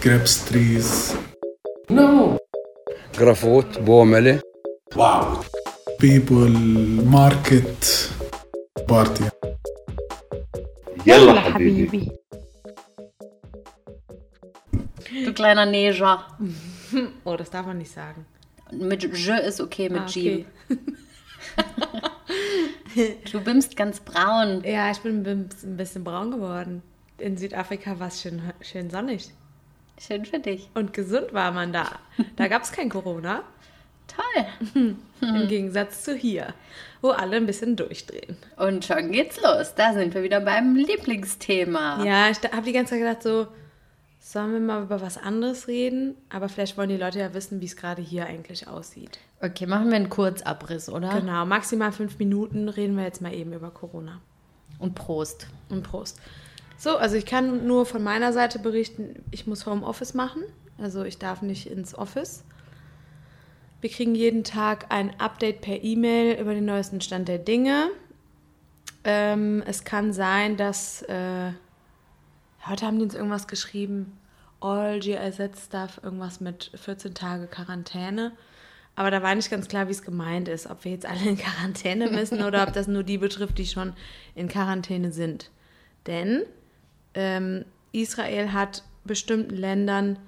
grapes trees. No. Grafot, Bomele. Wow. People, market, party. يلا حبيبي. Du kleiner Neger. Oh, das darf man nicht sagen. Mit Je ist okay, mit Ah, G. okay. Du bimmst ganz braun. Ja, ich bin ein bisschen- ein bisschen braun geworden. In Südafrika war es schön, schön sonnig. Schön für dich. Und gesund war man da. Da gab es kein Corona. Toll. Im Gegensatz zu hier, wo alle ein bisschen durchdrehen. Und schon geht's los. Da sind wir wieder beim Lieblingsthema. Ja, ich habe die ganze Zeit gedacht, so, sollen wir mal über was anderes reden? Aber vielleicht wollen die Leute ja wissen, wie es gerade hier eigentlich aussieht. Okay, machen wir einen Kurzabriss, oder? Genau, maximal fünf Minuten reden wir jetzt mal eben über Corona. Und Prost. Und Prost. So, also ich kann nur von meiner Seite berichten, ich muss Homeoffice machen. Also ich darf nicht ins Office. Wir kriegen jeden Tag ein Update per E-Mail über den neuesten Stand der Dinge. Ähm, es kann sein, dass äh, heute haben die uns irgendwas geschrieben, all GIZ Stuff, irgendwas mit 14 Tage Quarantäne. Aber da war nicht ganz klar, wie es gemeint ist, ob wir jetzt alle in Quarantäne müssen oder ob das nur die betrifft, die schon in Quarantäne sind. Denn ähm, Israel hat bestimmten Ländern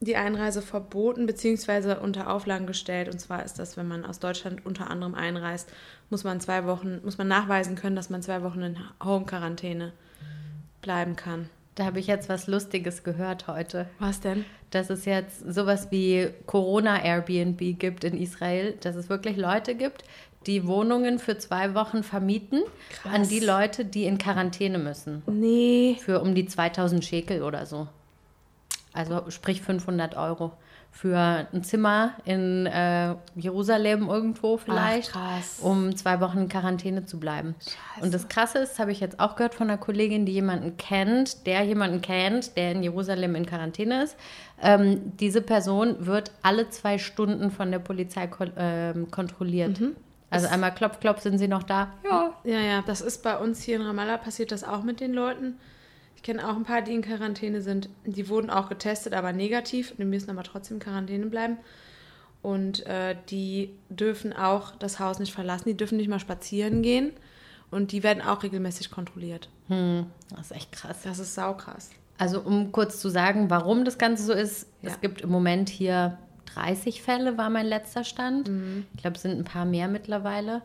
die Einreise verboten bzw. unter Auflagen gestellt. Und zwar ist das, wenn man aus Deutschland unter anderem einreist, muss man zwei Wochen, muss man nachweisen können, dass man zwei Wochen in Home-Quarantäne bleiben kann. Da habe ich jetzt was Lustiges gehört heute. Was denn? Dass es jetzt sowas wie Corona-Airbnb gibt in Israel, dass es wirklich Leute gibt, die Wohnungen für zwei Wochen vermieten Krass. an die Leute, die in Quarantäne müssen. Nee. Für um die 2000 Shekel oder so. Also sprich 500 Euro. Für ein Zimmer in äh, Jerusalem irgendwo vielleicht, krass. um zwei Wochen in Quarantäne zu bleiben. Und das Krasse ist, habe ich jetzt auch gehört von einer Kollegin, die jemanden kennt, der jemanden kennt, der in Jerusalem in Quarantäne ist. Ähm, diese Person wird alle zwei Stunden von der Polizei kon ähm, kontrolliert. Also einmal klopf, klopf, sind sie noch da? Ja. Ja, ja, das ist bei uns hier in Ramallah passiert das auch mit den Leuten. Ich kenne auch ein paar, die in Quarantäne sind. Die wurden auch getestet, aber negativ. Die müssen aber trotzdem in Quarantäne bleiben. Und äh, die dürfen auch das Haus nicht verlassen. Die dürfen nicht mal spazieren gehen. Und die werden auch regelmäßig kontrolliert. Hm, das ist echt krass. Das ist saukrass. Also um kurz zu sagen, warum das Ganze so ist, Ja. es gibt im Moment hier 30 Fälle, war mein letzter Stand. Mhm. Ich glaube, es sind ein paar mehr mittlerweile.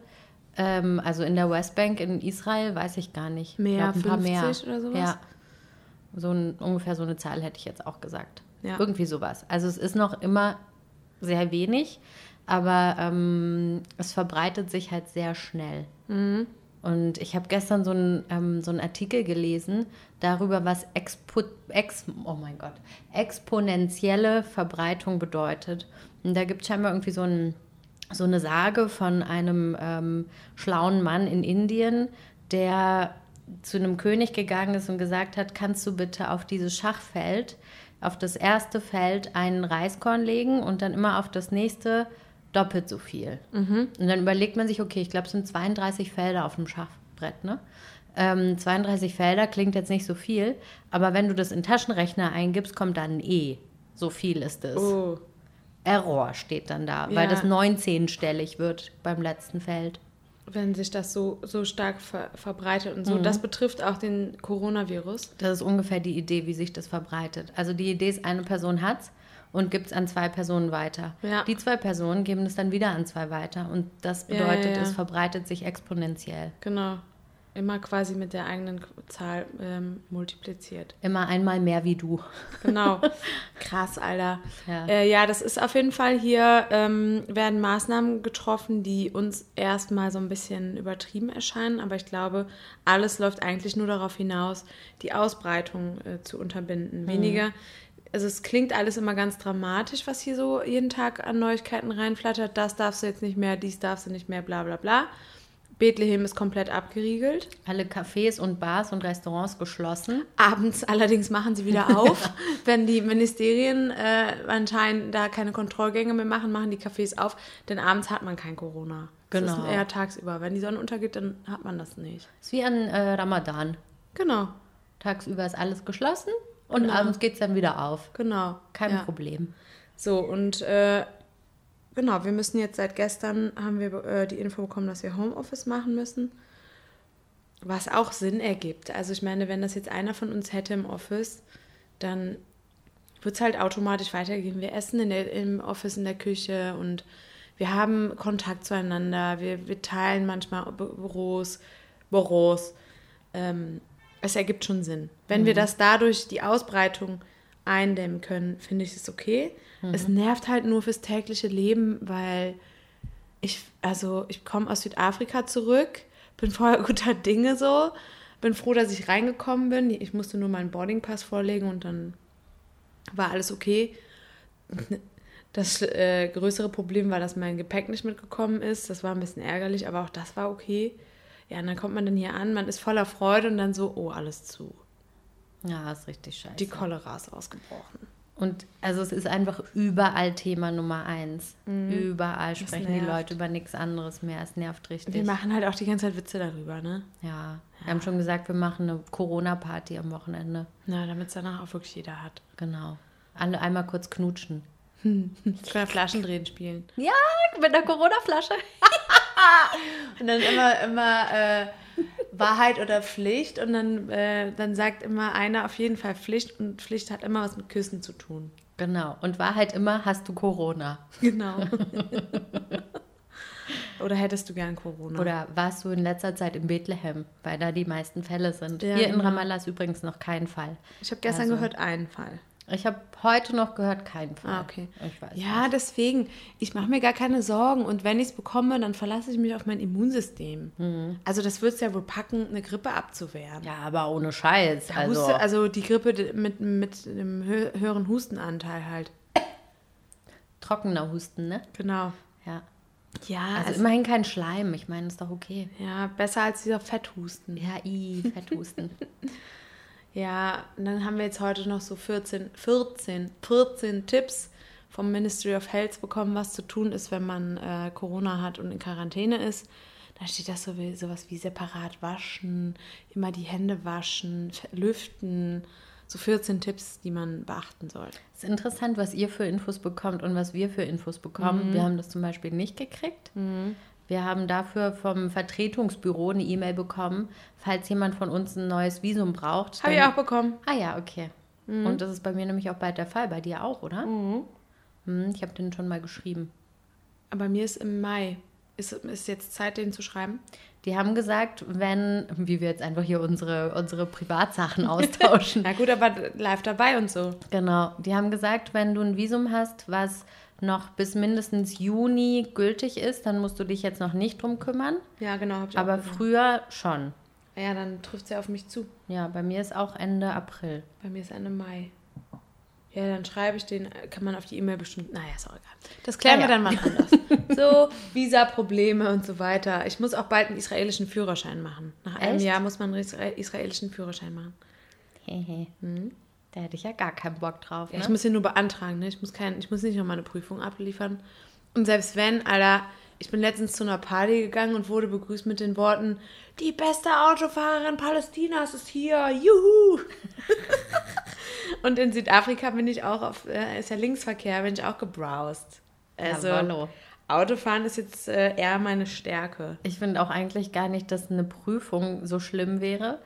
Ähm, also in der Westbank in Israel weiß ich gar nicht. Mehr, ich glaub, ein paar 50 oder sowas? Ja. So ein, ungefähr so eine Zahl hätte ich jetzt auch gesagt. Ja. Irgendwie sowas. Also es ist noch immer sehr wenig, aber ähm, es verbreitet sich halt sehr schnell. Mhm. Und ich habe gestern so einen, ähm, so Artikel gelesen darüber, was Expo Ex oh mein Gott, exponentielle Verbreitung bedeutet. Und da gibt es scheinbar irgendwie so, ein, so eine Sage von einem ähm, schlauen Mann in Indien, der zu einem König gegangen ist und gesagt hat, kannst du bitte auf dieses Schachfeld, auf das erste Feld einen Reiskorn legen und dann immer auf das nächste doppelt so viel. Und dann überlegt man sich, okay, ich glaube, es sind 32 Felder auf dem Schachbrett, ne? Ähm, 32 Felder klingt jetzt nicht so viel, aber wenn du das in Taschenrechner eingibst, kommt dann ein E. So viel ist es. Oh. Error steht dann da, weil Ja. das 19-stellig wird beim letzten Feld. Wenn sich das so, so stark ver verbreitet und so. Mhm. Das betrifft auch den Coronavirus. Das ist ungefähr die Idee, wie sich das verbreitet. Also die Idee ist, eine Person hat's und gibt es an zwei Personen weiter. Ja. Die zwei Personen geben es dann wieder an zwei weiter. Und das bedeutet, ja. es verbreitet sich exponentiell. Genau. Immer quasi mit der eigenen Zahl ähm, multipliziert. Immer einmal mehr wie du. Genau. Krass, Alter. Ja. Äh, ja das ist auf jeden Fall hier, ähm, werden Maßnahmen getroffen, die uns erstmal so ein bisschen übertrieben erscheinen. Aber ich glaube, alles läuft eigentlich nur darauf hinaus, die Ausbreitung äh, zu unterbinden. Weniger. Also es klingt alles immer ganz dramatisch, was hier so jeden Tag an Neuigkeiten reinflattert. Das darfst du jetzt nicht mehr, dies darfst du nicht mehr, bla bla bla. Bethlehem ist komplett abgeriegelt. Alle Cafés und Bars und Restaurants geschlossen. Abends allerdings machen sie wieder auf. Wenn die Ministerien äh, anscheinend da keine Kontrollgänge mehr machen, machen die Cafés auf. Denn abends hat man kein Corona. Das Genau. ist eher tagsüber. Wenn die Sonne untergeht, dann hat man das nicht. Ist wie an äh, Ramadan. Genau. Tagsüber ist alles geschlossen Und Genau. abends geht es dann wieder auf. Genau. Kein ja. Problem. So, und äh, genau, wir müssen jetzt seit gestern haben wir äh, die Info bekommen, dass wir Homeoffice machen müssen. Was auch Sinn ergibt. Also ich meine, wenn das jetzt einer von uns hätte im Office, dann wird es halt automatisch weitergehen. Wir essen in der, im Office in der Küche und wir haben Kontakt zueinander. Wir, wir teilen manchmal Bü- Büros, Büros. Ähm, es ergibt schon Sinn. Wenn wir das dadurch die Ausbreitung eindämmen können, finde ich es okay. Es nervt halt nur fürs tägliche Leben, weil ich, also ich komme aus Südafrika zurück, bin vorher guter Dinge so, bin froh, dass ich reingekommen bin. Ich musste nur meinen Boardingpass vorlegen und dann war alles okay. Das äh, größere Problem war, dass mein Gepäck nicht mitgekommen ist. Das war ein bisschen ärgerlich, aber auch das war okay. Ja, und dann kommt man dann hier an, man ist voller Freude und dann so, oh, alles zu. Ja, ist richtig scheiße. Die Cholera ist ausgebrochen. Und also es ist einfach überall Thema Nummer eins. Überall sprechen die. Leute über nichts anderes mehr. Es nervt richtig. Wir machen halt auch die ganze Zeit Witze darüber, ne? ja. Wir haben schon gesagt, wir machen eine Corona-Party am Wochenende. Na, damit es danach auch wirklich jeder hat. Genau. Alle einmal kurz knutschen. Können Flaschendrehen spielen. Ja, mit einer Corona-Flasche. Und dann immer, immer äh, Wahrheit oder Pflicht. Und dann, äh, dann sagt immer einer auf jeden Fall Pflicht. Und Pflicht hat immer was mit Küssen zu tun. Genau. Und Wahrheit immer, hast du Corona? Genau. oder hättest du gern Corona? Oder warst du in letzter Zeit in Bethlehem, weil da die meisten Fälle sind? Ja, Hier in genau. Ramallah ist übrigens noch kein Fall. ich habe gestern Also- gehört, einen Fall. Ich habe heute noch gehört, kein Fall. Ah, okay. Ich weiß Ja, nicht. deswegen, ich mache mir gar keine Sorgen. Und wenn ich es bekomme, dann verlasse ich mich auf mein Immunsystem. Also das wird es ja wohl packen, eine Grippe abzuwehren. Ja, aber ohne Scheiß. Der Also, Huste, also die Grippe mit, mit einem hö höheren Hustenanteil halt. trockener Husten, ne? Genau. Ja. Ja, Also also immerhin kein Schleim. Ich meine, ist doch okay. ja, besser als dieser Fetthusten. Ja, i, Fetthusten. Ja, und dann haben wir jetzt heute noch so 14, 14, 14 Tipps vom Ministry of Health bekommen, was zu tun ist, wenn man äh, Corona hat und in Quarantäne ist. Da steht das so wie, sowas wie separat waschen, immer die Hände waschen, lüften. So 14 Tipps, die man beachten soll. ist interessant, was ihr für Infos bekommt und was wir für Infos bekommen. Mhm. Wir haben das zum Beispiel nicht gekriegt. Wir haben dafür vom Vertretungsbüro eine E-Mail bekommen, falls jemand von uns ein neues Visum braucht. Habe ich auch bekommen. Ah ja, okay. Und das ist bei mir nämlich auch bald der Fall. Bei dir auch, oder? Hm, ich habe den schon mal geschrieben. Aber mir ist im Mai. Ist, ist jetzt Zeit, den zu schreiben? Die haben gesagt, wenn, wie wir jetzt einfach hier unsere, unsere Privatsachen austauschen. Na gut, aber live dabei und so. genau. Die haben gesagt, wenn du ein Visum hast, was noch bis mindestens Juni gültig ist, dann musst du dich jetzt noch nicht drum kümmern. Ja, genau. Hab ich Aber früher schon. Ja, dann trifft es ja auf mich zu. Ja, bei mir ist auch Ende April. Bei mir ist Ende Mai. Ja, dann schreibe ich den, kann man auf die E-Mail bestimmt. Naja, ist auch egal. Das klären Ja, wir dann mal anders. so, Visa-Probleme und so weiter. Ich muss auch bald einen israelischen Führerschein machen. Nach einem Echt? Jahr muss man einen isra- israelischen Führerschein machen. Hehe. Da hätte ich ja gar keinen Bock drauf. Ja, Ne? ich muss den nur beantragen, ne? Ich muss, kein, ich muss nicht noch mal eine Prüfung abliefern. Und selbst wenn, Alter, ich bin letztens zu einer Party gegangen und wurde begrüßt mit den Worten, die beste Autofahrerin Palästinas ist hier, juhu! und in Südafrika bin ich auch auf, äh, ist ja Linksverkehr, bin ich auch gebrowst. Also, Jawollo. Autofahren ist jetzt äh, eher meine Stärke. Ich finde auch eigentlich gar nicht, dass eine Prüfung so schlimm wäre.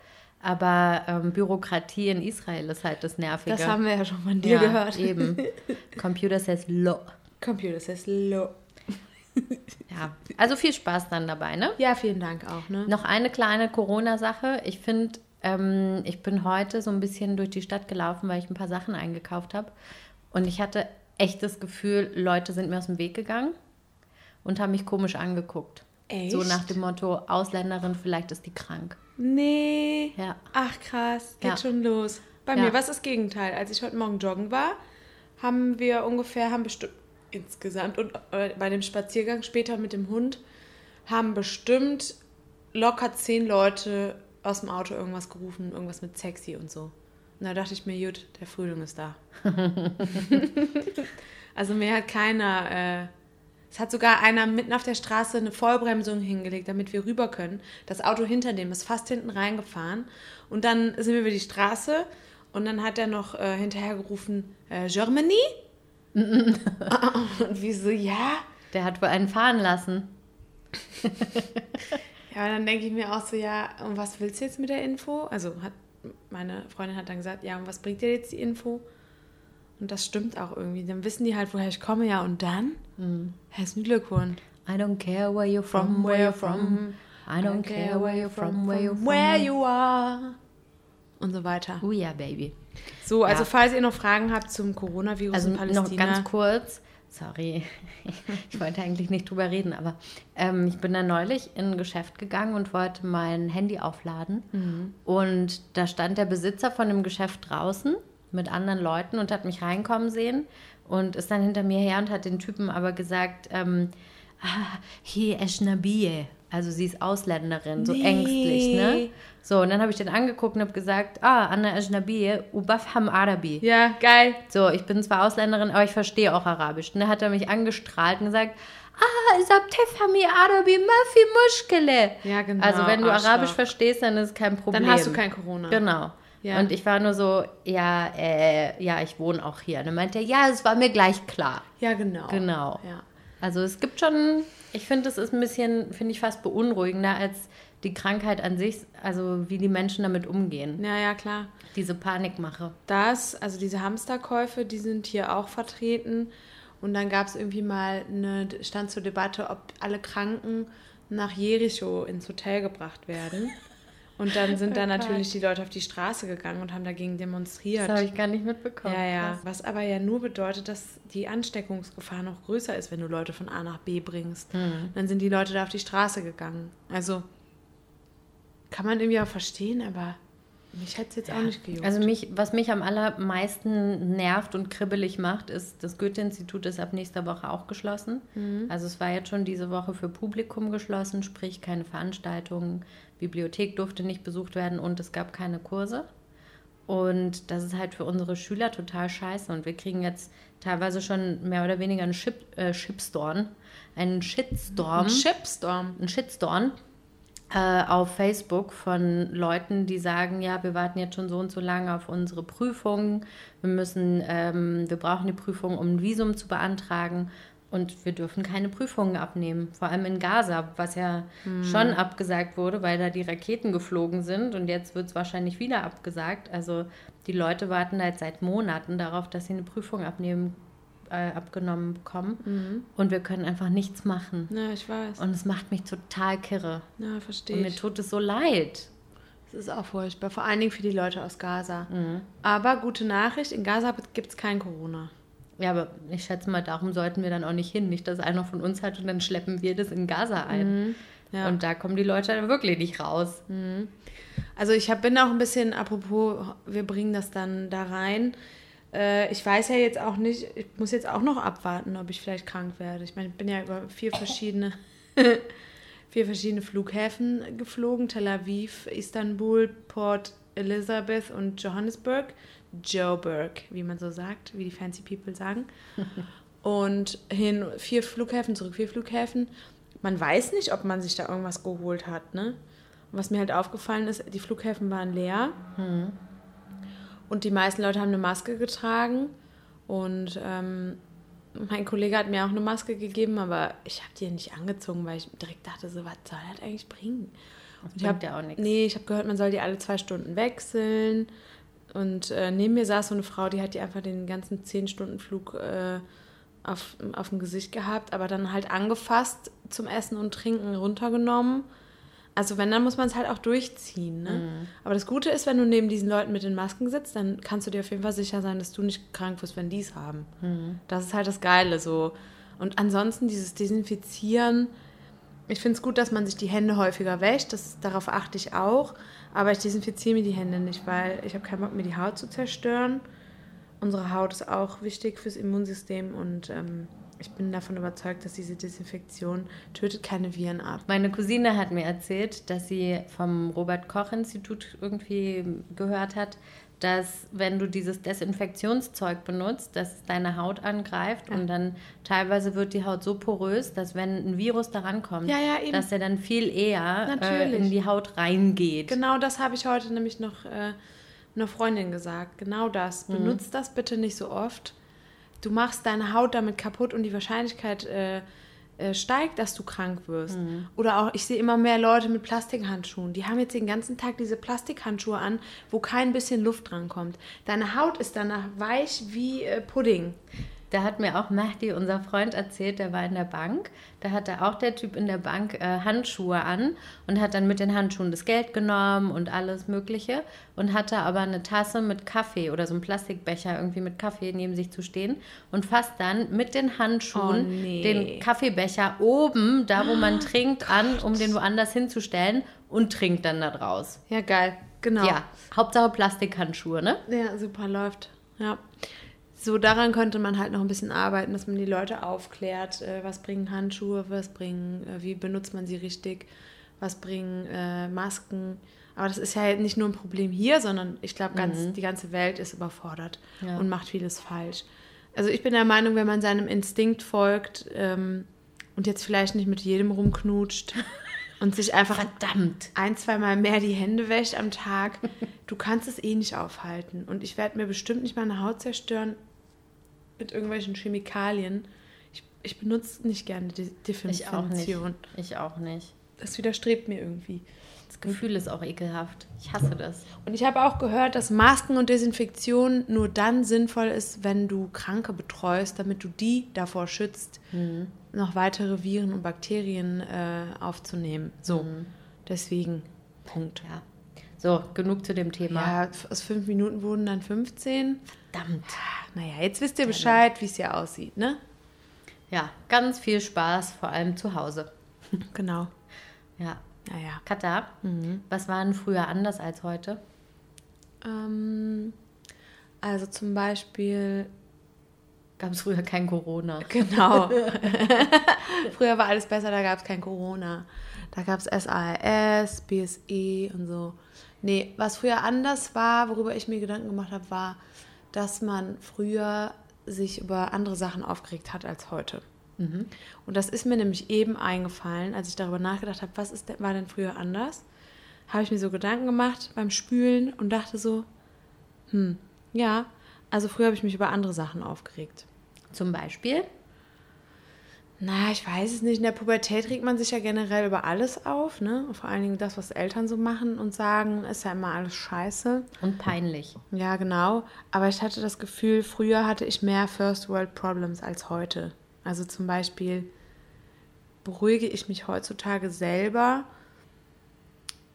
Aber ähm, Bürokratie in Israel ist halt das Nervige. Das haben wir ja schon von dir ja, gehört. Eben. Computer says law. Computer says low. Ja. Also viel Spaß dann dabei, ne? Ja, vielen Dank auch, ne? Noch eine kleine Corona-Sache. Ich finde, ähm, ich bin heute so ein bisschen durch die Stadt gelaufen, weil ich ein paar Sachen eingekauft habe. Und ich hatte echt das Gefühl, Leute sind mir aus dem Weg gegangen und haben mich komisch angeguckt. Echt? So nach dem Motto, Ausländerin, vielleicht ist die krank. Nee. Ja. Ach krass, geht Ja. schon los. Bei Ja. mir war es das Gegenteil. Als ich heute Morgen joggen war, haben wir ungefähr, haben bestimmt insgesamt und äh, bei dem Spaziergang später mit dem Hund, haben bestimmt locker zehn Leute aus dem Auto irgendwas gerufen, irgendwas mit sexy und so. Und da dachte ich mir, gut, der Frühling ist da. also mir hat keiner, äh, es hat sogar einer mitten auf der Straße eine Vollbremsung hingelegt, damit wir rüber können. Das Auto hinter dem ist fast hinten reingefahren. Und dann sind wir über die Straße Und dann hat er noch äh, hinterhergerufen, äh, Germany? und wie so, ja. Der hat wohl einen fahren lassen. Ja, dann denke ich mir auch so, ja, und was willst du jetzt mit der Info? Also hat meine Freundin hat dann gesagt, ja, und was bringt dir jetzt die Info? Und das stimmt auch irgendwie. Dann wissen die halt, woher ich komme, ja, und dann? Herzlichen Glückwunsch. I don't care where you're from, where you're from. I don't care where you're from, where you're from. Where you are. Und so weiter. Oh ja, Baby. So, also Ja. falls ihr noch Fragen habt zum Coronavirus Also in noch Palästina. ganz kurz, sorry, ich wollte eigentlich nicht drüber reden, aber ähm, ich bin da neulich in ein Geschäft gegangen und wollte mein Handy aufladen. Mhm. Und da stand der Besitzer von dem Geschäft draußen mit anderen Leuten und hat mich reinkommen sehen und ist dann hinter mir her und hat den Typen aber gesagt, ähm, ah, hi Eshnabie. Also sie ist Ausländerin, so Nee. ängstlich, ne? So, und dann habe ich den angeguckt und habe gesagt, ah, Anna Eshnabie, ubafham Arabi. Ja, geil. So, ich bin zwar Ausländerin, aber ich verstehe auch Arabisch. Und dann hat er mich angestrahlt und gesagt, ah, Sabtefami Arabi, mafi mushkele. Ja, genau, Also wenn du. Arabisch verstehst, dann ist es kein Problem. Dann hast du kein Corona. Genau. Ja. Und ich war nur so, ja, äh, ja, ich wohne auch hier. Und dann meinte er, ja, es war mir gleich klar. Ja, genau. Genau. Ja. Also es gibt schon, ich finde, es ist ein bisschen, finde ich fast beunruhigender als die Krankheit an sich, also wie die Menschen damit umgehen. ja, ja, klar. Diese Panikmache. Das, also diese Hamsterkäufe, die sind hier auch vertreten. Und dann gab es irgendwie mal eine, stand zur Debatte, ob alle Kranken nach Jericho ins Hotel gebracht werden. Und dann sind da natürlich die Leute auf die Straße gegangen und haben dagegen demonstriert. Das habe ich gar nicht mitbekommen. Ja, ja. Krass. Was aber ja nur bedeutet, dass die Ansteckungsgefahr noch größer ist, wenn du Leute von A nach B bringst. Hm. Dann sind die Leute da auf die Straße gegangen. Also kann man irgendwie auch verstehen, aber mich hätte es jetzt auch nicht gejuckt. Also mich, was mich am allermeisten nervt und kribbelig macht, ist, das Goethe-Institut ist ab nächster Woche auch geschlossen. Mhm. Also es war jetzt schon diese Woche für Publikum geschlossen, sprich keine Veranstaltungen, Bibliothek durfte nicht besucht werden und es gab keine Kurse. Und das ist halt für unsere Schüler total scheiße. Und wir kriegen jetzt teilweise schon mehr oder weniger einen Ship, äh, Shipstorm, einen Shitstorm Ein Shipstorm. einen Shitstorm auf Facebook von Leuten, die sagen, ja, wir warten jetzt schon so und so lange auf unsere Prüfung. Wir müssen, ähm, wir brauchen die Prüfung, um ein Visum zu beantragen. Und wir dürfen keine Prüfungen abnehmen. Vor allem in Gaza, was ja schon abgesagt wurde, weil da die Raketen geflogen sind. Und jetzt wird es wahrscheinlich wieder abgesagt. Also die Leute warten halt seit Monaten darauf, dass sie eine Prüfung abnehmen, äh, abgenommen bekommen. Und wir können einfach nichts machen. Ja, ich weiß. Und es macht mich total kirre. ja, verstehe Und mir tut es so leid. Das ist auch furchtbar. Vor allen Dingen für die Leute aus Gaza. Mhm. Aber gute Nachricht, in Gaza gibt es kein Corona. Ja, aber ich schätze mal, darum sollten wir dann auch nicht hin. Nicht, dass einer von uns hat und dann schleppen wir das in Gaza ein. Mhm. Ja. Und da kommen die Leute dann wirklich nicht raus. Also ich hab, bin auch ein bisschen, apropos, wir bringen das dann da rein. Äh, ich weiß ja jetzt auch nicht, ich muss jetzt auch noch abwarten, ob ich vielleicht krank werde. Ich meine, ich bin ja über vier verschiedene, vier verschiedene Flughäfen geflogen. Tel Aviv, Istanbul, Port Elizabeth und Johannesburg. Joburg, wie man so sagt, wie die fancy people sagen. Und hin vier Flughäfen, zurück vier Flughäfen. Man weiß nicht, ob man sich da irgendwas geholt hat, ne? Und was mir halt aufgefallen ist, die Flughäfen waren leer. Und die meisten Leute haben eine Maske getragen. Und ähm, mein Kollege hat mir auch eine Maske gegeben, aber ich habe die nicht angezogen, weil ich direkt dachte, so, was soll das eigentlich bringen? Und ich bringt hab, ja auch nichts. Nee, ich habe gehört, man soll die alle zwei Stunden wechseln. Und äh, neben mir saß so eine Frau, die hat die einfach den ganzen 10-Stunden-Flug äh, auf, auf dem Gesicht gehabt, aber dann halt angefasst zum Essen und Trinken runtergenommen. Also wenn, dann muss man es halt auch durchziehen. Ne? Mhm. Aber das Gute ist, wenn du neben diesen Leuten mit den Masken sitzt, dann kannst du dir auf jeden Fall sicher sein, dass du nicht krank wirst, wenn die es haben. Mhm. Das ist halt das Geile so. Und ansonsten dieses Desinfizieren, ich finde es gut, dass man sich die Hände häufiger wäscht, das, darauf achte ich auch. Aber ich desinfiziere mir die Hände nicht, weil ich habe keinen Bock, mir die Haut zu zerstören. Unsere Haut ist auch wichtig fürs Immunsystem und ähm, ich bin davon überzeugt, dass diese Desinfektion tötet keine Viren ab. Meine Cousine hat mir erzählt, dass sie vom Robert-Koch-Institut irgendwie gehört hat, dass wenn du dieses Desinfektionszeug benutzt, dass es deine Haut angreift und dann teilweise wird die Haut so porös, dass wenn ein Virus da rankommt, Ja, ja, dass der dann viel eher äh, in die Haut reingeht. Genau das habe ich heute nämlich noch äh, einer Freundin gesagt, genau das. Mhm. Benutzt das bitte nicht so oft. Du machst deine Haut damit kaputt und die Wahrscheinlichkeit äh, äh, steigt, dass du krank wirst. Mhm. Oder auch, ich sehe immer mehr Leute mit Plastikhandschuhen. Die haben jetzt den ganzen Tag diese Plastikhandschuhe an, wo kein bisschen Luft drankommt. Deine Haut ist danach weich wie äh, Pudding. Da hat mir auch Mahdi, unser Freund, erzählt, der war in der Bank. Da hatte auch der Typ in der Bank äh, Handschuhe an und hat dann mit den Handschuhen das Geld genommen und alles Mögliche und hatte aber eine Tasse mit Kaffee oder so einen Plastikbecher irgendwie mit Kaffee neben sich zu stehen und fasst dann mit den Handschuhen Oh, nee. den Kaffeebecher oben, da wo man trinkt, an, um den woanders hinzustellen und trinkt dann da draus. Ja, geil. Genau. Ja, Hauptsache Plastikhandschuhe, ne? Ja, super läuft. Ja. So, daran könnte man halt noch ein bisschen arbeiten, dass man die Leute aufklärt, äh, was bringen Handschuhe, was bringen, äh, wie benutzt man sie richtig, was bringen äh, Masken. Aber das ist ja nicht nur ein Problem hier, sondern ich glaube, ganz, die ganze Welt ist überfordert Ja. und macht vieles falsch. Also ich bin der Meinung, wenn man seinem Instinkt folgt ähm, und jetzt vielleicht nicht mit jedem rumknutscht und sich einfach Verdammt. ein, zweimal mehr die Hände wäscht am Tag, du kannst es eh nicht aufhalten. Und ich werde mir bestimmt nicht meine Haut zerstören mit irgendwelchen Chemikalien. Ich, ich benutze nicht gerne die Ich auch nicht. Definition. Ich auch nicht. Das widerstrebt mir irgendwie. Das Gefühl ist auch ekelhaft. Ich hasse das. Und ich habe auch gehört, dass Masken und Desinfektion nur dann sinnvoll ist, wenn du Kranke betreust, damit du die davor schützt, noch weitere Viren und Bakterien äh, aufzunehmen. So, deswegen, Punkt. Ja. So, genug zu dem Thema. Ja, aus fünf Minuten wurden dann 15. Verdammt. Naja, jetzt wisst ihr Bescheid, wie es hier aussieht, ne? Ja, ganz viel Spaß, vor allem zu Hause. Genau. Ja. Naja. Katha, was war denn früher anders als heute? Ähm, also zum Beispiel, Gab es früher kein Corona? genau. Früher war alles besser, da gab es kein Corona. Da gab es SARS, BSE und so. Nee, was früher anders war, worüber ich mir Gedanken gemacht habe, war, dass man früher sich über andere Sachen aufgeregt hat als heute. Und das ist mir nämlich eben eingefallen, als ich darüber nachgedacht habe, was ist denn, war denn früher anders? Habe ich mir so Gedanken gemacht beim Spülen und dachte so, hm, ja, also früher habe ich mich über andere Sachen aufgeregt. Zum Beispiel? Na, ich weiß es nicht. In der Pubertät regt man sich ja generell über alles auf, ne? Vor allen Dingen das, was Eltern so machen und sagen, ist ja immer alles scheiße. Und peinlich. Ja, genau. Aber ich hatte das Gefühl, früher hatte ich mehr First World Problems als heute. Also zum Beispiel beruhige ich mich heutzutage selber,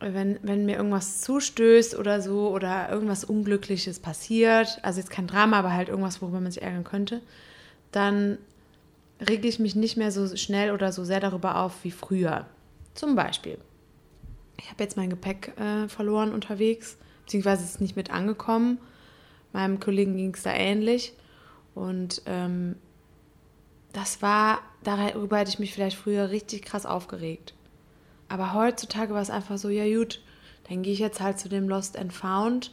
wenn, wenn mir irgendwas zustößt oder so oder irgendwas Unglückliches passiert, also jetzt kein Drama, aber halt irgendwas, worüber man sich ärgern könnte, dann rege ich mich nicht mehr so schnell oder so sehr darüber auf wie früher. Zum Beispiel, ich habe jetzt mein Gepäck äh, verloren unterwegs, beziehungsweise es ist nicht mit angekommen. Meinem Kollegen ging es da ähnlich. Und ähm, das war, darüber hätte ich mich vielleicht früher richtig krass aufgeregt. Aber heutzutage war es einfach so, ja gut, dann gehe ich jetzt halt zu dem Lost and Found,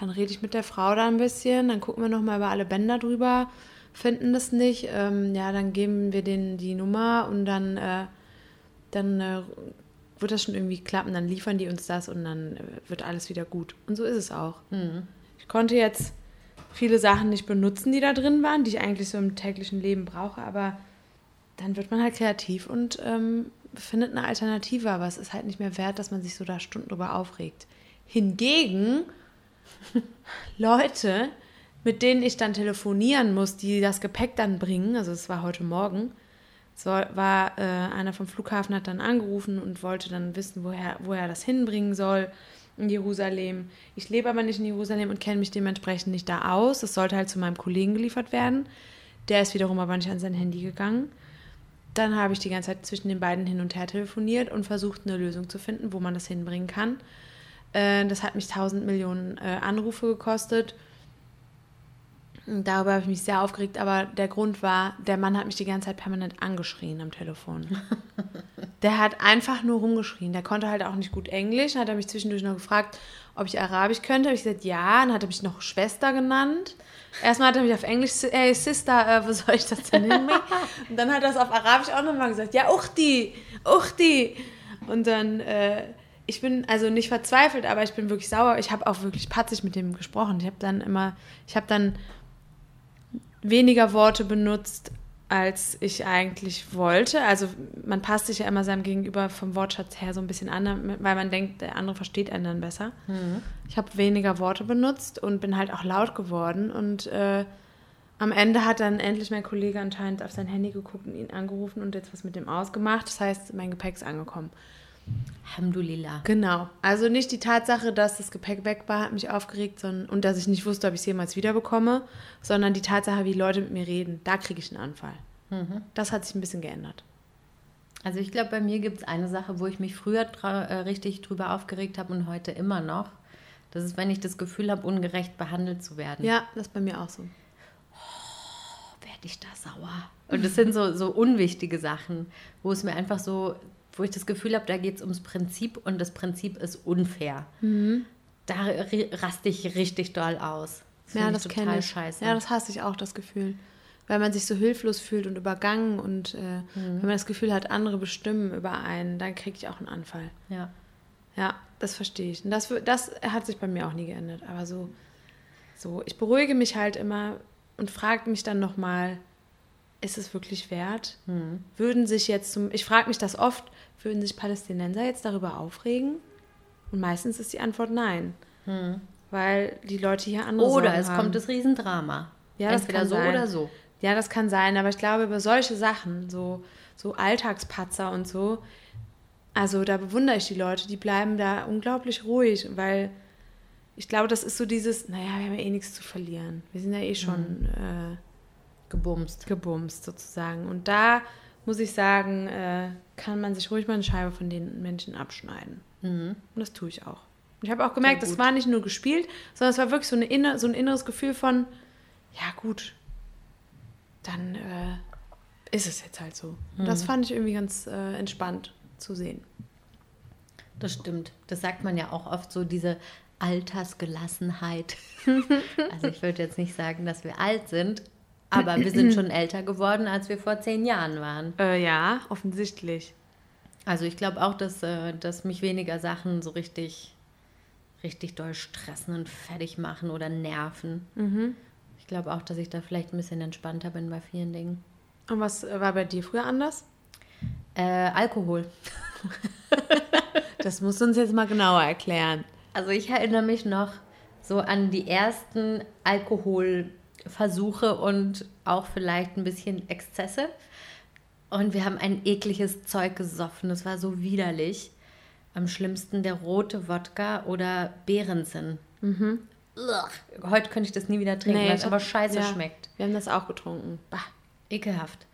dann rede ich mit der Frau da ein bisschen, dann gucken wir nochmal über alle Bänder drüber, finden das nicht, ähm, ja, dann geben wir denen die Nummer und dann, äh, dann äh, wird das schon irgendwie klappen, dann liefern die uns das und dann äh, wird alles wieder gut. Und so ist es auch. Ich konnte jetzt viele Sachen nicht benutzen, die da drin waren, die ich eigentlich so im täglichen Leben brauche, aber dann wird man halt kreativ und ähm, findet eine Alternative, aber es ist halt nicht mehr wert, dass man sich so da Stunden drüber aufregt. Hingegen Leute, mit denen ich dann telefonieren muss, die das Gepäck dann bringen, also es war heute Morgen, so war äh, einer vom Flughafen hat dann angerufen und wollte dann wissen, woher, wo er das hinbringen soll in Jerusalem. Ich lebe aber nicht in Jerusalem und kenne mich dementsprechend nicht da aus. Es sollte halt zu meinem Kollegen geliefert werden. Der ist wiederum aber nicht an sein Handy gegangen. Dann habe ich die ganze Zeit zwischen den beiden hin und her telefoniert und versucht, eine Lösung zu finden, wo man das hinbringen kann. Äh, das hat mich 1000 Millionen äh, Anrufe gekostet. Und Darüber habe ich mich sehr aufgeregt, aber der Grund war, der Mann hat mich die ganze Zeit permanent angeschrien am Telefon. Der hat einfach nur rumgeschrien. Der konnte halt auch nicht gut Englisch. Dann hat er mich zwischendurch noch gefragt, ob ich Arabisch könnte. Habe ich gesagt, ja. Dann hat er mich noch Schwester genannt. Erstmal hat er mich auf Englisch, hey Sister, äh, wo soll ich das denn hinbringen? Und dann hat er es auf Arabisch auch nochmal gesagt, ja, Uchti, Uchti. Und dann, äh, ich bin also nicht verzweifelt, aber ich bin wirklich sauer. Ich habe auch wirklich patzig mit dem gesprochen. Ich habe dann immer, ich habe dann weniger Worte benutzt, als ich eigentlich wollte. Also man passt sich ja immer seinem Gegenüber vom Wortschatz her so ein bisschen an, weil man denkt, der andere versteht einen dann besser. Ich habe weniger Worte benutzt und bin halt auch laut geworden. Und äh, am Ende hat dann endlich mein Kollege anscheinend auf sein Handy geguckt und ihn angerufen und jetzt was mit dem ausgemacht. Das heißt, mein Gepäck ist angekommen. Alhamdulillah. Genau. Also nicht die Tatsache, dass das Gepäck weg war, hat mich aufgeregt sondern, und dass ich nicht wusste, ob ich es jemals wiederbekomme, sondern die Tatsache, wie Leute mit mir reden. Da kriege ich einen Anfall. Das hat sich ein bisschen geändert. Also ich glaube, bei mir gibt es eine Sache, wo ich mich früher äh, richtig drüber aufgeregt habe und heute immer noch. Das ist, wenn ich das Gefühl habe, ungerecht behandelt zu werden. Ja, das ist bei mir auch so. Werde ich da sauer. Und das sind so, so unwichtige Sachen, wo es mir einfach so, wo ich das Gefühl habe, da geht es ums Prinzip und das Prinzip ist unfair. Da ri- raste ich richtig doll aus. Mhm. ja, das kenne ich. scheiße. Ja, das hasse ich auch, das Gefühl. Weil man sich so hilflos fühlt und übergangen und äh, wenn man das Gefühl hat, andere bestimmen über einen, dann kriege ich auch einen Anfall. ja. Ja, das verstehe ich. Und das, das hat sich bei mir auch nie geändert. Aber so, so ich beruhige mich halt immer und frage mich dann nochmal, ist es wirklich wert? Würden sich jetzt zum, ich frage mich das oft, würden sich Palästinenser jetzt darüber aufregen? Und meistens ist die Antwort nein. Weil die Leute hier andere Oder Sorgen es haben. kommt das Riesendrama. Ja, das Entweder kann so sein. oder so. Ja, das kann sein, aber ich glaube, über solche Sachen, so, so Alltagspatzer und so, also da bewundere ich die Leute, die bleiben da unglaublich ruhig, weil ich glaube, das ist so dieses, naja, wir haben ja eh nichts zu verlieren. Wir sind ja eh schon äh, Gebumst. gebumst sozusagen. Und da muss ich sagen, äh, kann man sich ruhig mal eine Scheibe von den Menschen abschneiden. Und das tue ich auch. Und ich habe auch gemerkt, das war nicht nur gespielt, sondern es war wirklich so, eine so ein inneres Gefühl von, ja gut, dann äh, ist es jetzt halt so. Und das fand ich irgendwie ganz äh, entspannt zu sehen. Das stimmt. Das sagt man ja auch oft so, diese Altersgelassenheit. also ich würde jetzt nicht sagen, dass wir alt sind, aber wir sind schon älter geworden, als wir vor zehn Jahren waren. Äh, ja, offensichtlich. Also ich glaube auch, dass, äh, dass mich weniger Sachen so richtig, richtig doll stressen und fertig machen oder nerven. Ich glaube auch, dass ich da vielleicht ein bisschen entspannter bin bei vielen Dingen. Und was äh, war bei dir früher anders? Äh, Alkohol. Das musst du uns jetzt mal genauer erklären. Also ich erinnere mich noch so an die ersten Alkoholversuche und auch vielleicht ein bisschen Exzesse. Und wir haben ein ekliges Zeug gesoffen. Das war so widerlich. Am schlimmsten der rote Wodka oder Behrensen. Ugh. Heute könnte ich das nie wieder trinken, Nee, weil es aber scheiße ja. schmeckt. Wir haben das auch getrunken. Bah, ekelhaft.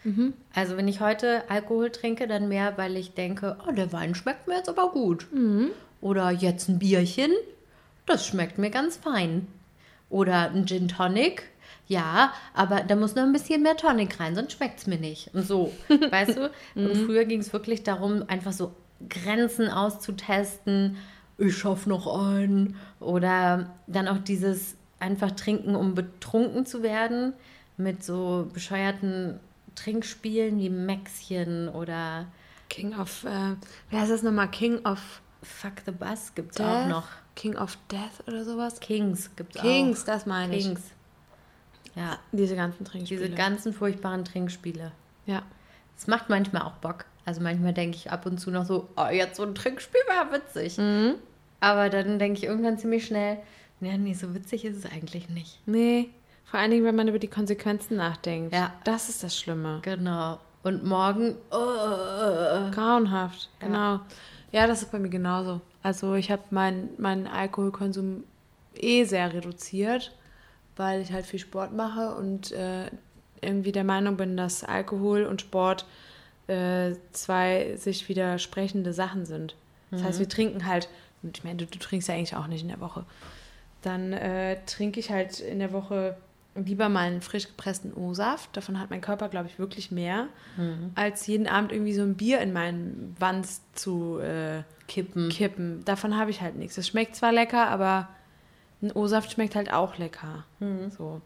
Also wenn ich heute Alkohol trinke, dann mehr, weil ich denke, oh, der Wein schmeckt mir jetzt aber gut. Oder jetzt ein Bierchen, das schmeckt mir ganz fein. Oder ein Gin Tonic, ja, aber da muss noch ein bisschen mehr Tonic rein, sonst schmeckt es mir nicht. Und so, weißt du? Und früher ging es wirklich darum, einfach so Grenzen auszutesten. Ich schaff noch ein. Oder dann auch dieses einfach trinken, um betrunken zu werden. Mit so bescheuerten Trinkspielen wie Mäxchen oder King of, äh, wie heißt das nochmal? King of Fuck the Bus gibt es Death? auch noch. King of Death oder sowas? Kings gibt es auch. Kings, das meine ich. Kings. Ja, Diese ganzen Trinkspiele. diese ganzen furchtbaren Trinkspiele. ja. Es macht manchmal auch Bock. Also manchmal denke ich ab und zu noch so, oh, jetzt so ein Trinkspiel wäre witzig. Mhm. Aber dann denke ich irgendwann ziemlich schnell, ja, nee, so witzig ist es eigentlich nicht. Nee, vor allen Dingen, wenn man über die Konsequenzen nachdenkt. Ja. Das ist das Schlimme. Genau. Und morgen, oh, Grauenhaft, genau. Ja, das ist bei mir genauso. Also ich habe meinen mein Alkoholkonsum eh sehr reduziert, weil ich halt viel Sport mache und äh, irgendwie der Meinung bin, dass Alkohol und Sport äh, zwei sich widersprechende Sachen sind. Das heißt, wir trinken halt, und ich meine, du, du trinkst ja eigentlich auch nicht in der Woche. Dann äh, trinke ich halt in der Woche lieber mal einen frisch gepressten O-Saft. Davon hat mein Körper, glaube ich, wirklich mehr, als jeden Abend irgendwie so ein Bier in meinen Wanst zu äh, kippen. kippen. Davon habe ich halt nichts. Es schmeckt zwar lecker, aber ein O-Saft schmeckt halt auch lecker. So.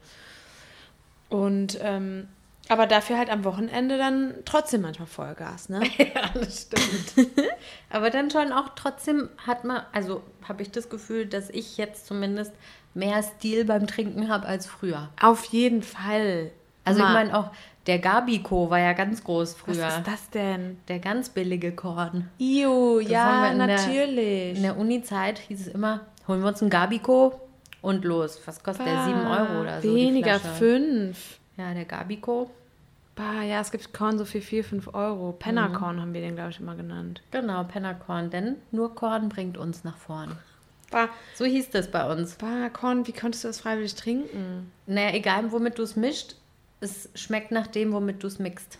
Und ähm, Aber dafür halt am Wochenende dann trotzdem manchmal Vollgas, ne? Ja, das stimmt. Aber dann schon auch trotzdem hat man, also habe ich das Gefühl, dass ich jetzt zumindest mehr Stil beim Trinken habe als früher. Auf jeden Fall. Also ich Mal, meine auch, der Gabico war ja ganz groß was früher. ist das denn? Der ganz billige Korn. Iu, Das ja, in der- natürlich. In der Uni-Zeit hieß es immer, holen wir uns einen Gabico und los. Was kostet der? 7 Euro oder so. Weniger, Flasche. fünf. Ja, der Gabico. Bah, ja, es gibt Korn so für 4, 5 Euro. Mhm. Pennerkorn haben wir den, glaube ich, immer genannt. Genau, Pennerkorn. Denn nur Korn bringt uns nach vorn. Bah, So hieß das bei uns. bah, Korn, wie konntest du das freiwillig trinken? Naja, egal womit du es mischt, es schmeckt nach dem, womit du es mixt.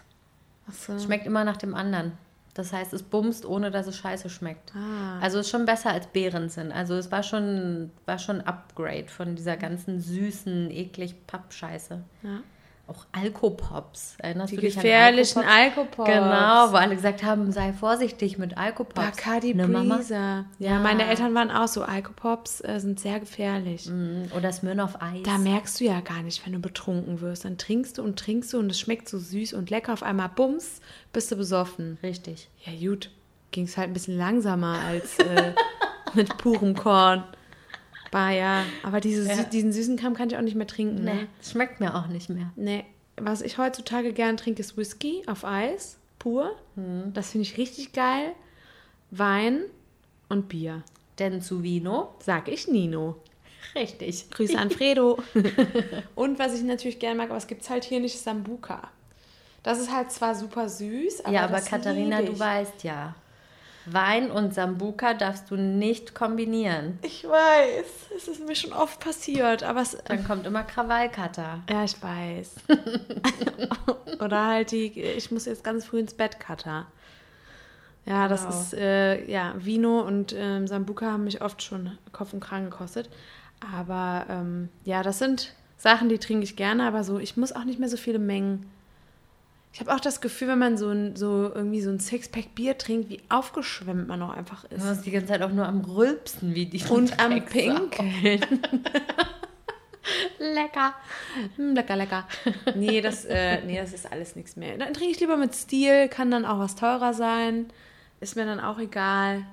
Achso. Es schmeckt immer nach dem anderen. Das heißt, es bumst, ohne dass es scheiße schmeckt. Ah. Also ist schon besser als Beeren sind. Also es war schon, war schon ein Upgrade von dieser ganzen süßen, eklig Pappscheiße. Ja. Auch Alkopops. Erinnerst Die du dich gefährlichen an Alkopops? Alkopops. Genau, wo alle gesagt haben, sei vorsichtig mit Alkopops. Bacardi Ne? Breezer. Ja, Ja. meine Eltern waren auch so. Alkopops äh, sind sehr gefährlich. Mm, Oder Smirnoff Eis. Da merkst du ja gar nicht, wenn du betrunken wirst. Dann trinkst du und trinkst du und es schmeckt so süß und lecker. Auf einmal, bums, bist du besoffen. Richtig. Ja, gut. Ging es halt ein bisschen langsamer als äh, mit purem Korn. Bah, ja. Aber diese, Ja. diesen süßen Kram kann ich auch nicht mehr trinken. Nee, Ne? schmeckt mir auch nicht mehr. Nee. Was ich heutzutage gern trinke, ist Whisky auf Eis, pur. Hm. Das finde ich richtig geil. Wein und Bier. Denn zu Vino. Sag ich Nino. Richtig. Grüße an Fredo. und was ich natürlich gerne mag, aber es gibt es halt hier nicht, ist Sambuka. Das ist halt zwar super süß, aber ja, aber Katharina, du weißt ja. Wein und Sambuka darfst du nicht kombinieren. Ich weiß, es ist mir schon oft passiert, aber es. Dann kommt immer Krawallkater. Ja, ich weiß. Oder halt die, ich muss jetzt ganz früh ins Bett, Cutter. Ja, das Genau. ist, äh, ja, Vino und ähm, Sambuka haben mich oft schon Kopf und Kragen gekostet. Aber ähm, ja, das sind Sachen, die trinke ich gerne, aber so, ich muss auch nicht mehr so viele Mengen. Ich habe auch das Gefühl, wenn man so, ein, so irgendwie so ein Sixpack Bier trinkt, wie aufgeschwemmt man auch einfach Du ist. warst die ganze Zeit auch nur am Rülpsen, wie die Und am. Pinkeln. Lecker. Hm, lecker, lecker. Nee das, äh, nee, das ist alles nichts mehr. Dann trinke ich lieber mit Stil, kann dann auch was teurer sein. Ist mir dann auch egal.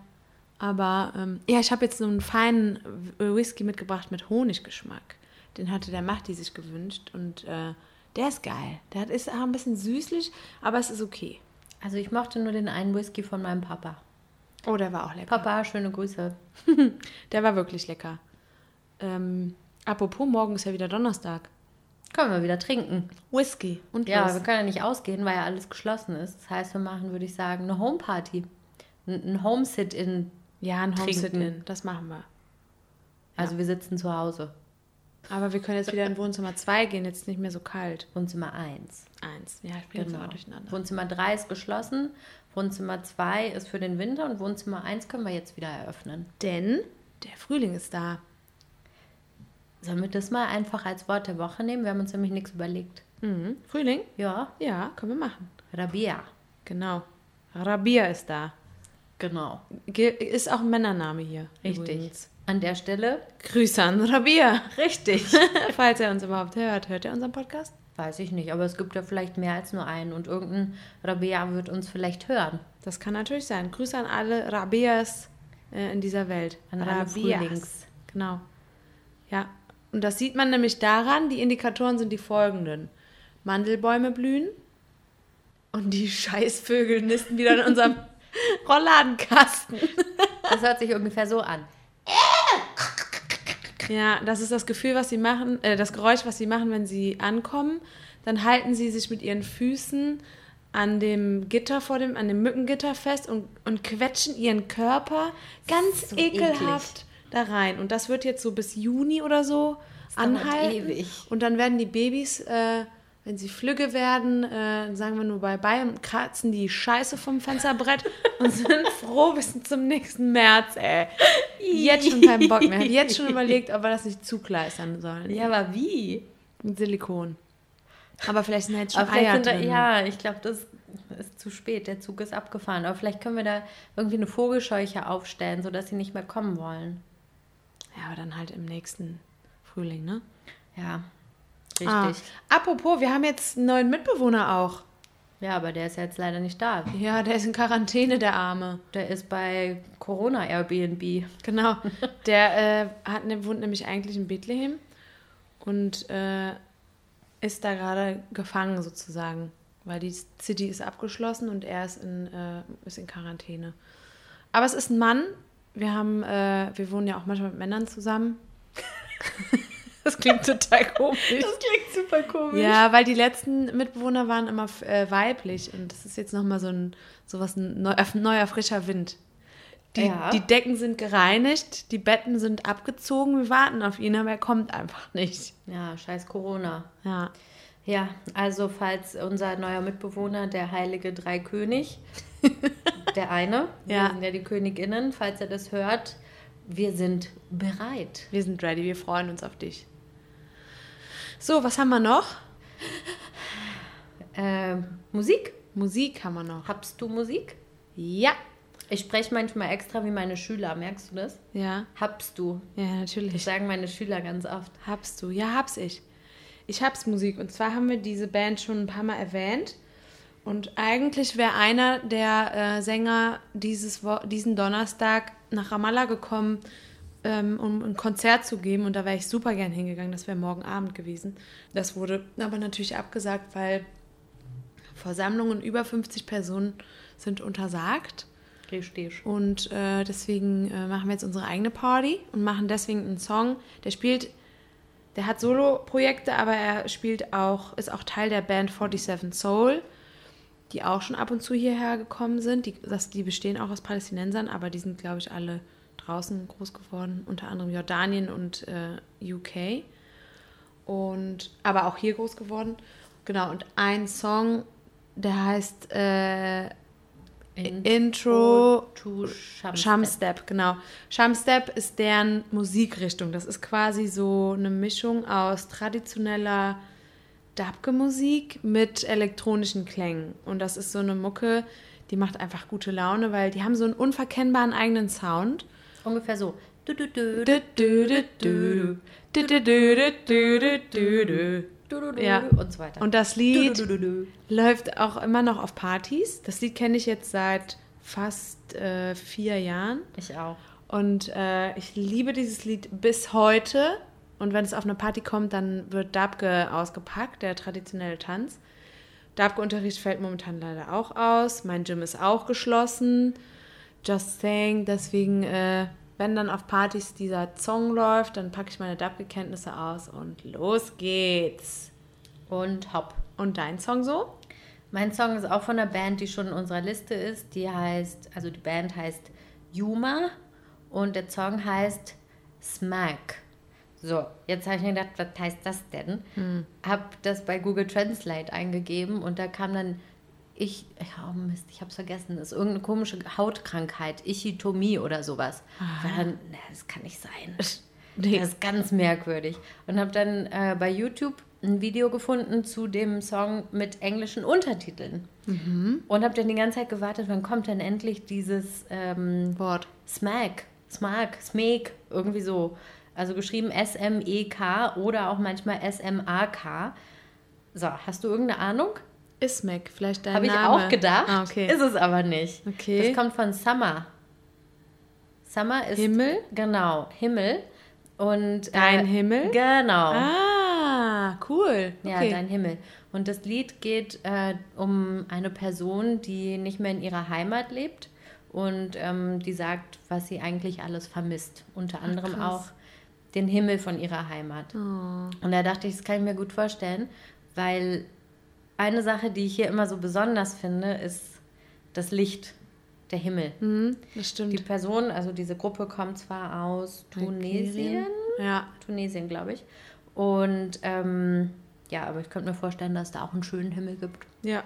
Aber ähm, ja, ich habe jetzt so einen feinen Whisky mitgebracht mit Honiggeschmack. Den hatte der Machti sich gewünscht und äh, der ist geil. Der ist auch ein bisschen süßlich, aber es ist okay. Also ich mochte nur den einen Whisky von meinem Papa. Oh, der war auch lecker. Papa, schöne Grüße. Der war wirklich lecker. Ähm, apropos, morgen ist ja wieder Donnerstag. Können wir wieder trinken. Whisky und Ja, was? wir können ja nicht ausgehen, weil ja alles geschlossen ist. Das heißt, wir machen, würde ich sagen, eine Homeparty. Ein ein Home-Sit-In. Ja, ein. Home-Sit-In. Das machen wir. Also wir sitzen zu Hause. Aber wir können jetzt wieder in Wohnzimmer 2 gehen, jetzt nicht mehr so kalt. Wohnzimmer 1. Eins. Ja, ich bin Genau. auch durcheinander. Wohnzimmer 3 ist geschlossen. Wohnzimmer 2 ist für den Winter und Wohnzimmer 1 können wir jetzt wieder eröffnen. Denn der Frühling ist da. Sollen wir das mal einfach als Wort der Woche nehmen? Wir haben uns nämlich nichts überlegt. Mhm. Frühling? Ja, Ja, können wir machen. Rabia. Genau. Rabia ist da. Genau. Ge ist auch ein Männername hier. Richtig. übrigens. An der Stelle, Grüße an Rabia. richtig. Falls er uns überhaupt hört. Hört er unseren Podcast? Weiß ich nicht, aber es gibt ja vielleicht mehr als nur einen und irgendein Rabia wird uns vielleicht hören. Das kann natürlich sein. Grüße an alle Rabias äh, in dieser Welt. An alle Frühlings. Genau. Ja. Und das sieht man nämlich daran, die Indikatoren sind die folgenden. Mandelbäume blühen und die Scheißvögel nisten wieder in unserem Rollladenkasten. Das hört sich ungefähr so an. Ja, das ist das Gefühl, was sie machen, äh, das Geräusch, was sie machen, wenn sie ankommen. Dann halten sie sich mit ihren Füßen an dem Gitter vor dem, an dem Mückengitter fest und, und quetschen ihren Körper ganz So ekelhaft da rein. Und das wird jetzt so bis Juni oder so dauert anhalten. ewig. Und dann werden die Babys, äh, wenn sie flügge werden, äh, sagen wir nur bye bye und kratzen die Scheiße vom Fensterbrett und sind froh bis zum nächsten März, ey. Jetzt schon keinen Bock mehr. Jetzt schon überlegt, ob wir das nicht zukleistern sollen. Ja, aber wie? Mit Silikon. Aber vielleicht sind jetzt schon Aber Eier sind da, drin. ja, ich glaube, das ist zu spät. Der Zug ist abgefahren. Aber vielleicht können wir da irgendwie eine Vogelscheuche aufstellen, sodass sie nicht mehr kommen wollen. ja, aber dann halt im nächsten Frühling, ne? Ja, richtig. Ah, apropos, wir haben jetzt einen neuen Mitbewohner auch. Ja, aber der ist jetzt leider nicht da. Ja, der ist in Quarantäne, der Arme. Der ist bei Corona Airbnb. Genau. Der äh, hat, ne, wohnt nämlich eigentlich in Bethlehem und äh, ist da gerade gefangen sozusagen, weil die City ist abgeschlossen und er ist in, äh, ist in Quarantäne. Aber es ist ein Mann. Wir haben, äh, wir wohnen ja auch manchmal mit Männern zusammen. das klingt total komisch. Das klingt super komisch. Ja, weil die letzten Mitbewohner waren immer äh, weiblich und das ist jetzt nochmal so ein sowas ein neu, neuer frischer Wind. Die, Ja. die Decken sind gereinigt, die Betten sind abgezogen, wir warten auf ihn, aber er kommt einfach nicht. Ja, scheiß Corona. Ja. Ja, also falls unser neuer Mitbewohner, der heilige Dreikönig, der eine, Ja. wir sind ja die Königinnen, falls er das hört, wir sind bereit. Wir sind ready, wir freuen uns auf dich. So, was haben wir noch? Ähm, Musik? Musik haben wir noch. Habst du Musik? Ja. Ich spreche manchmal extra wie meine Schüler, merkst du das? Ja. Habst du? Ja, Das natürlich. sagen meine Schüler ganz oft. Habst du? Ja, hab's ich. Ich hab's Musik. Und zwar haben wir diese Band schon ein paar Mal erwähnt. Und eigentlich wäre einer der äh, Sänger dieses Wo diesen Donnerstag nach Ramallah gekommen, ähm, um ein Konzert zu geben. Und da wäre ich super gern hingegangen. Das wäre morgen Abend gewesen. Das wurde aber natürlich abgesagt, weil Versammlungen über 50 Personen sind untersagt. Richtig. Und äh, deswegen äh, machen wir jetzt unsere eigene Party und machen deswegen einen Song. Der spielt, der hat Solo-Projekte, aber er spielt auch, ist auch Teil der Band 47 Soul, die auch schon ab und zu hierher gekommen sind. Die, das, die bestehen auch aus Palästinensern, aber die sind, glaube ich, alle draußen groß geworden, unter anderem Jordanien und äh, UK. Und aber auch hier groß geworden. Genau, und ein Song, der heißt äh, Intro to Shamstep. Shamstep, genau. Shamstep ist deren Musikrichtung. Das ist quasi so eine Mischung aus traditioneller Dabke-Musik mit elektronischen Klängen. Und das ist so eine Mucke, die macht einfach gute Laune, weil die haben so einen unverkennbaren eigenen Sound. Ungefähr so. Ja. und so weiter. Und das Lied läuft auch immer noch auf Partys. Das Lied kenne ich jetzt seit fast äh, vier Jahren. Ich auch. Und äh, ich liebe dieses Lied bis heute. Und wenn es auf eine Party kommt, dann wird Dabke ausgepackt, der traditionelle Tanz. Dabke-Unterricht fällt momentan leider auch aus. Mein Gym ist auch geschlossen. Just saying. Deswegen, äh, wenn dann auf Partys dieser Song läuft, dann packe ich meine Dabke-Kenntnisse aus und los geht's. Und hopp. Und dein Song so? Mein Song ist auch von einer Band, die schon in unserer Liste ist. Die heißt, also die Band heißt Yuma und der Song heißt Smack. So, jetzt habe ich mir gedacht, was heißt das denn? Hab das bei Google Translate eingegeben und da kam dann ich, oh Mist, ich habe es vergessen, das ist irgendeine komische Hautkrankheit, Ichitomie oder sowas. War dann, na, das kann nicht sein. Nee. Das ist ganz merkwürdig. Und habe dann äh, bei YouTube ein Video gefunden zu dem Song mit englischen Untertiteln. Und habe dann die ganze Zeit gewartet, wann kommt denn endlich dieses ähm, Wort. Smack, Smack, Smeek, irgendwie so. Also geschrieben S-M-E-K oder auch manchmal S-M-A-K. So, hast du irgendeine Ahnung? Ismek, vielleicht dein Habe ich Name. auch gedacht. Ah, okay. Ist es aber nicht. Okay. Das kommt von Summer. Summer ist. Himmel? Genau, Himmel. Und, Dein Himmel? Genau. Ah, cool. Ja, Okay. dein Himmel. Und das Lied geht äh, um eine Person, die nicht mehr in ihrer Heimat lebt und ähm, die sagt, was sie eigentlich alles vermisst. Unter anderem krass. auch den Himmel von ihrer Heimat. Oh. Und da dachte ich, das kann ich mir gut vorstellen, weil eine Sache, die ich hier immer so besonders finde, ist das Licht, der Himmel. Mhm, das Die stimmt. Person, also diese Gruppe kommt zwar aus Tunesien, Ja. Tunesien, glaube ich. Und ähm, ja, aber ich könnte mir vorstellen, dass es da auch einen schönen Himmel gibt. Ja.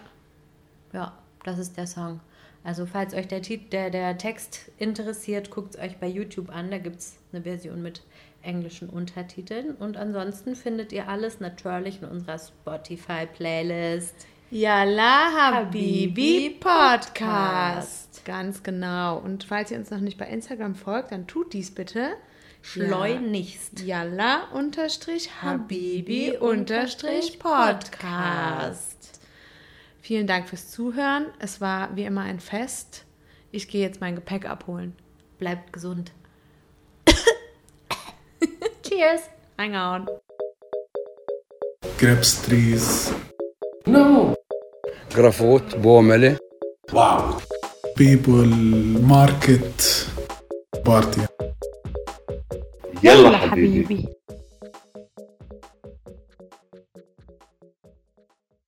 Ja, das ist der Song. Also falls euch der, der, der Text interessiert, guckt es euch bei YouTube an. Da gibt es eine Version mit englischen Untertiteln. Und ansonsten findet ihr alles natürlich in unserer Spotify-Playlist. Yalla Habibi Habibi Podcast. Ganz genau. Und falls ihr uns noch nicht bei Instagram folgt, dann tut dies bitte. schleunigst. Yalla unterstrich Habibi unterstrich Podcast. Vielen Dank fürs Zuhören. Es war wie immer ein Fest. Ich gehe jetzt mein Gepäck abholen. Bleibt gesund. Cheers. Reingehauen. grapes trees, No. جرافوت بومله Wow. people, market, party. يلا حبيبي